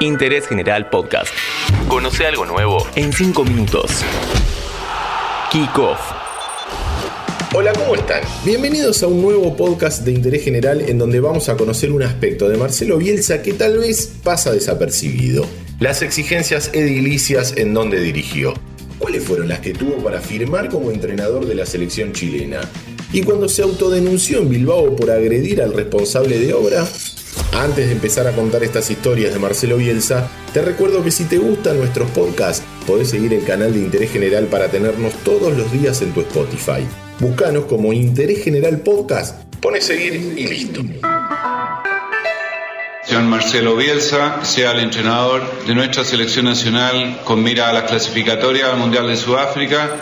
Interés General Podcast. Conoce algo nuevo en 5 minutos. Kick Off. Hola, ¿cómo están? Bienvenidos a un nuevo podcast de interés general en donde vamos a conocer un aspecto de Marcelo Bielsa que tal vez pasa desapercibido. Las exigencias edilicias en donde dirigió. ¿Cuáles fueron las que tuvo para firmar como entrenador de la selección chilena? Y cuando se autodenunció en Bilbao por agredir al responsable de obra, antes de empezar a contar estas historias de Marcelo Bielsa, te recuerdo que si te gustan nuestros podcasts, podés seguir el canal de Interés General para tenernos todos los días en tu Spotify. Búscanos como Interés General Podcast, pones seguir y listo. Señor Marcelo Bielsa sea el entrenador de nuestra selección nacional con mira a la clasificatoria al Mundial de Sudáfrica.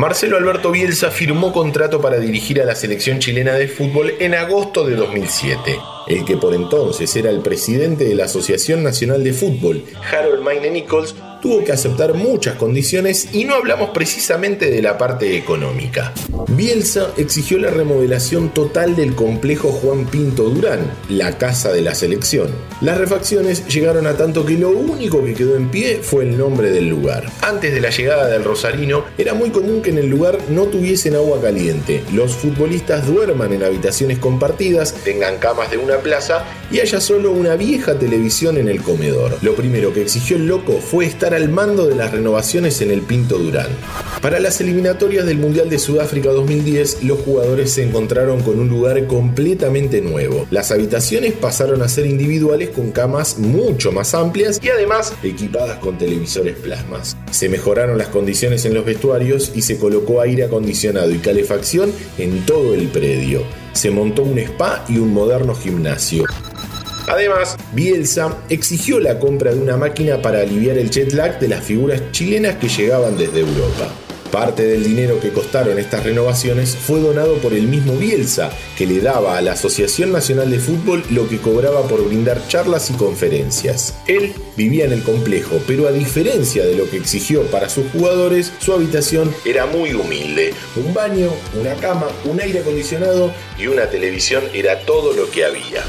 Marcelo Alberto Bielsa firmó contrato para dirigir a la selección chilena de fútbol en agosto de 2007. El que por entonces era el presidente de la Asociación Nacional de Fútbol, Harold Maine Nichols, tuvo que aceptar muchas condiciones y no hablamos precisamente de la parte económica. Bielsa exigió la remodelación total del complejo Juan Pinto Durán, la casa de la selección. Las refacciones llegaron a tanto que lo único que quedó en pie fue el nombre del lugar. Antes de la llegada del Rosarino, era muy común que en el lugar no tuviesen agua caliente, los futbolistas duerman en habitaciones compartidas, tengan camas de una plaza y haya solo una vieja televisión en el comedor. Lo primero que exigió el loco fue al mando de las renovaciones en el Pinto Durán. Para las eliminatorias del Mundial de Sudáfrica 2010, los jugadores se encontraron con un lugar completamente nuevo. Las habitaciones pasaron a ser individuales con camas mucho más amplias y además equipadas con televisores plasmas. Se mejoraron las condiciones en los vestuarios y se colocó aire acondicionado y calefacción en todo el predio. Se montó un spa y un moderno gimnasio. Además, Bielsa exigió la compra de una máquina para aliviar el jet lag de las figuras chilenas que llegaban desde Europa. Parte del dinero que costaron estas renovaciones fue donado por el mismo Bielsa, que le daba a la Asociación Nacional de Fútbol lo que cobraba por brindar charlas y conferencias. Él vivía en el complejo, pero a diferencia de lo que exigió para sus jugadores, su habitación era muy humilde. Un baño, una cama, un aire acondicionado y una televisión era todo lo que había.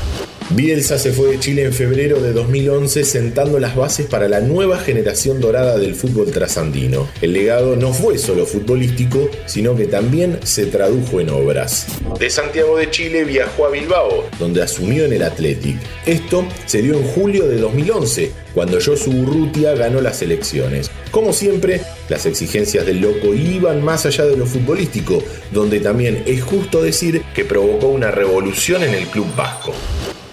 Bielsa se fue de Chile en febrero de 2011 sentando las bases para la nueva generación dorada del fútbol trasandino. El legado no fue solo futbolístico, sino que también se tradujo en obras. De Santiago de Chile viajó a Bilbao, donde asumió en el Athletic. Esto se dio en julio de 2011, cuando Josu Urrutia ganó las elecciones. Como siempre, las exigencias del loco iban más allá de lo futbolístico, donde también es justo decir que provocó una revolución en el club vasco.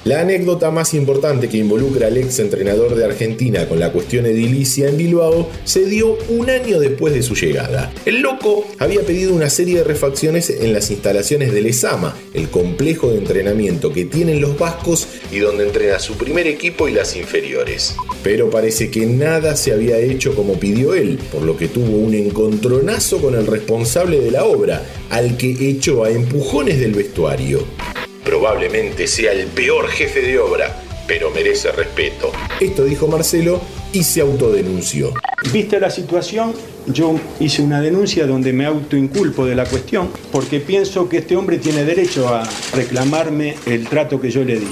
La anécdota más importante que involucra al ex entrenador de Argentina con la cuestión edilicia en Bilbao se dio un año después de su llegada. El loco había pedido una serie de refacciones en las instalaciones del ESAMA, el complejo de entrenamiento que tienen los vascos y donde entrena su primer equipo y las inferiores. Pero parece que nada se había hecho como pidió él, por lo que tuvo un encontronazo con el responsable de la obra, al que echó a empujones del vestuario. Probablemente sea el peor jefe de obra, pero merece respeto. Esto dijo Marcelo y se autodenunció. Vista la situación, yo hice una denuncia donde me autoinculpo de la cuestión porque pienso que este hombre tiene derecho a reclamarme el trato que yo le di.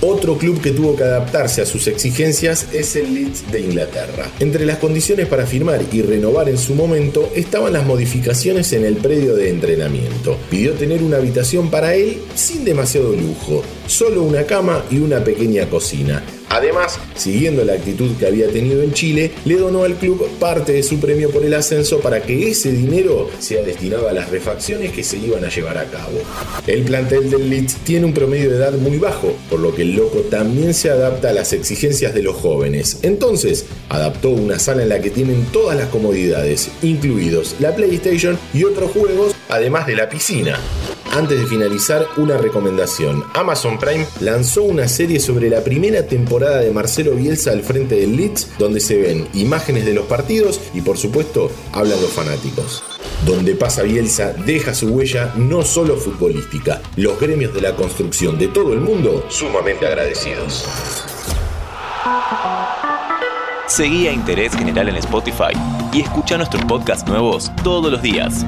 Otro club que tuvo que adaptarse a sus exigencias es el Leeds de Inglaterra. Entre las condiciones para firmar y renovar en su momento estaban las modificaciones en el predio de entrenamiento. Pidió tener una habitación para él sin demasiado lujo, solo una cama y una pequeña cocina. Además, siguiendo la actitud que había tenido en Chile, le donó al club parte de su premio por el ascenso para que ese dinero sea destinado a las refacciones que se iban a llevar a cabo. El plantel del Leeds tiene un promedio de edad muy bajo, por lo que el loco también se adapta a las exigencias de los jóvenes. Entonces, adaptó una sala en la que tienen todas las comodidades, incluidos la PlayStation y otros juegos, además de la piscina. Antes de finalizar, una recomendación. Amazon Prime lanzó una serie sobre la primera temporada de Marcelo Bielsa al frente del Leeds, donde se ven imágenes de los partidos y por supuesto hablan los fanáticos. Donde pasa Bielsa deja su huella no solo futbolística, los gremios de la construcción de todo el mundo sumamente agradecidos. Seguí a Interés General en Spotify y escucha nuestros podcasts nuevos todos los días.